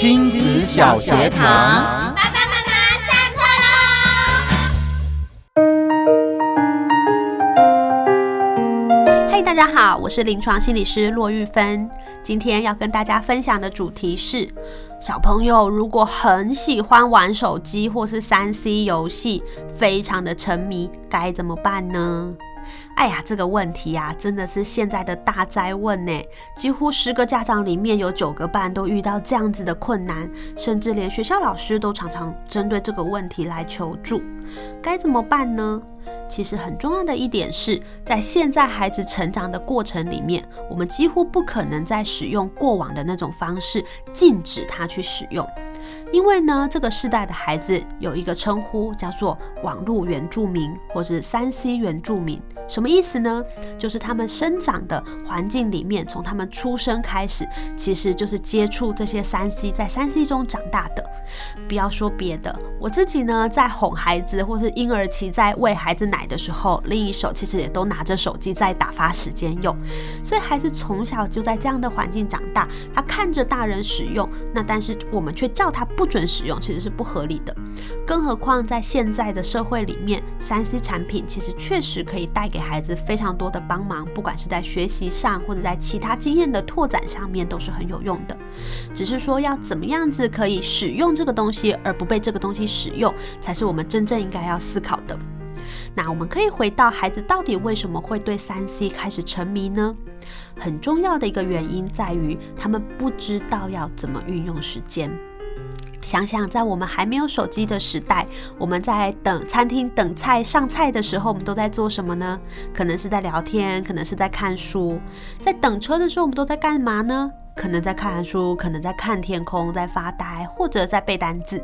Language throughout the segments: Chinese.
亲子小学堂，爸爸妈妈下课喽！嘿，大家好，我是临床心理师骆玉芬。今天要跟大家分享的主题是：小朋友如果很喜欢玩手机或是三 C 游戏，非常的沉迷，该怎么办呢？哎呀，这个问题呀，真的是现在的大灾问呢。几乎十个家长里面有九个半都遇到这样子的困难，甚至连学校老师都常常针对这个问题来求助。该怎么办呢？其实很重要的一点是，在现在孩子成长的过程里面，我们几乎不可能再使用过往的那种方式禁止他去使用。因为呢，这个世代的孩子有一个称呼叫做网络原住民，或是三 C 原住民，什么意思呢？就是他们生长的环境里面，从他们出生开始，其实就是接触这些三 C，在三 C 中长大的。不要说别的，我自己呢，在哄孩子或是婴儿期在喂孩子奶的时候，另一手其实也都拿着手机在打发时间用。所以孩子从小就在这样的环境长大，他看着大人使用，那但是我们却叫他。不准使用，其实是不合理的。更何况在现在的社会里面三 C 产品其实确实可以带给孩子非常多的帮忙，不管是在学习上，或者在其他经验的拓展上面，都是很有用的。只是说要怎么样子可以使用这个东西，而不被这个东西使用，才是我们真正应该要思考的。那我们可以回到孩子到底为什么会对三 C 开始沉迷呢？很重要的一个原因在于他们不知道要怎么运用时间。想想，在我们还没有手机的时代，我们在等餐厅等菜上菜的时候，我们都在做什么呢？可能是在聊天，可能是在看书。在等车的时候，我们都在干嘛呢？可能在看书，可能在看天空，在发呆，或者在背单词。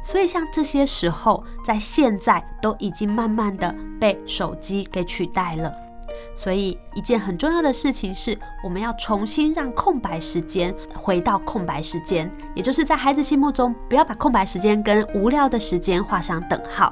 所以，像这些时候，在现在都已经慢慢的被手机给取代了。所以，一件很重要的事情是，我们要重新让空白时间回到空白时间，也就是在孩子心目中，不要把空白时间跟无聊的时间画上等号。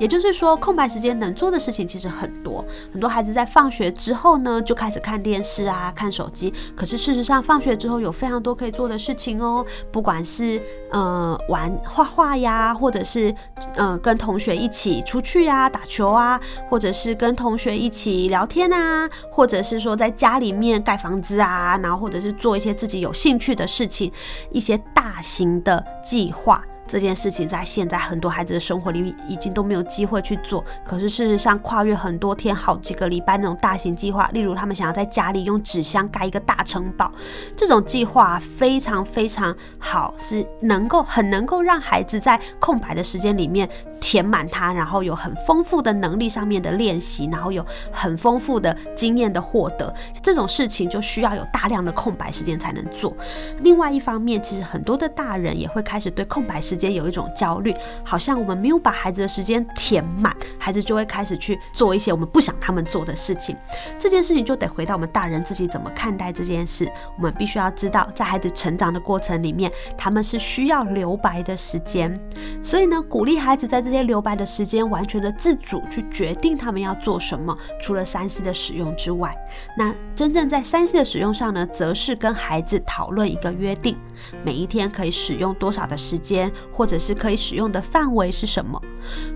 也就是说，空白时间能做的事情其实很多。很多孩子在放学之后呢，就开始看电视啊，看手机。可是事实上，放学之后有非常多可以做的事情哦，不管是呃玩画画呀，或者是呃跟同学一起出去啊打球啊，或者是跟同学一起聊天啊，啊或者是说在家里面盖房子啊，然后或者是做一些自己有兴趣的事情，一些大型的计划。这件事情在现在很多孩子的生活里已经都没有机会去做。可是事实上，跨越很多天、好几个礼拜那种大型计划，例如他们想要在家里用纸箱盖一个大城堡，这种计划非常非常好，是能够很能够让孩子在空白的时间里面填满它，然后有很丰富的能力上面的练习，然后有很丰富的经验的获得。这种事情就需要有大量的空白时间才能做。另外一方面，其实很多的大人也会开始对空白时间有一种焦虑，好像我们没有把孩子的时间填满，孩子就会开始去做一些我们不想他们做的事情。这件事情就得回到我们大人自己怎么看待这件事。我们必须要知道，在孩子成长的过程里面，他们是需要留白的时间。所以呢，鼓励孩子在这些留白的时间，完全的自主去决定他们要做什么。除了三 C 的使用之外，那真正在三 C 的使用上呢，则是跟孩子讨论一个约定，每一天可以使用多少的时间。或者是可以使用的范围是什么？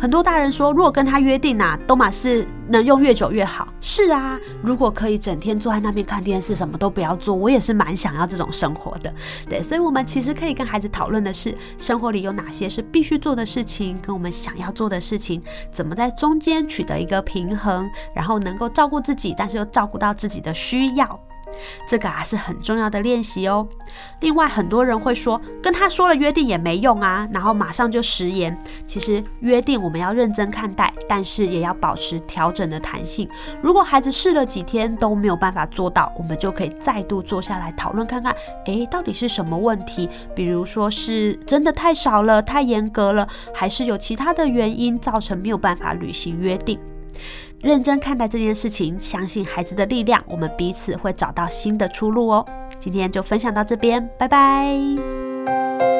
很多大人说，如果跟他约定啊，都马是能用越久越好。是啊，如果可以整天坐在那边看电视，什么都不要做，我也是蛮想要这种生活的。对，所以，我们其实可以跟孩子讨论的是，生活里有哪些是必须做的事情，跟我们想要做的事情，怎么在中间取得一个平衡，然后能够照顾自己，但是又照顾到自己的需要。这个啊是很重要的练习哦。另外，很多人会说，跟他说了约定也没用啊，然后马上就食言。其实约定我们要认真看待，但是也要保持调整的弹性。如果孩子试了几天都没有办法做到，我们就可以再度坐下来讨论看看，诶，到底是什么问题？比如说是真的太少了，太严格了，还是有其他的原因造成没有办法履行约定？认真看待这件事情，相信孩子的力量，我们彼此会找到新的出路哦。今天就分享到这边，拜拜。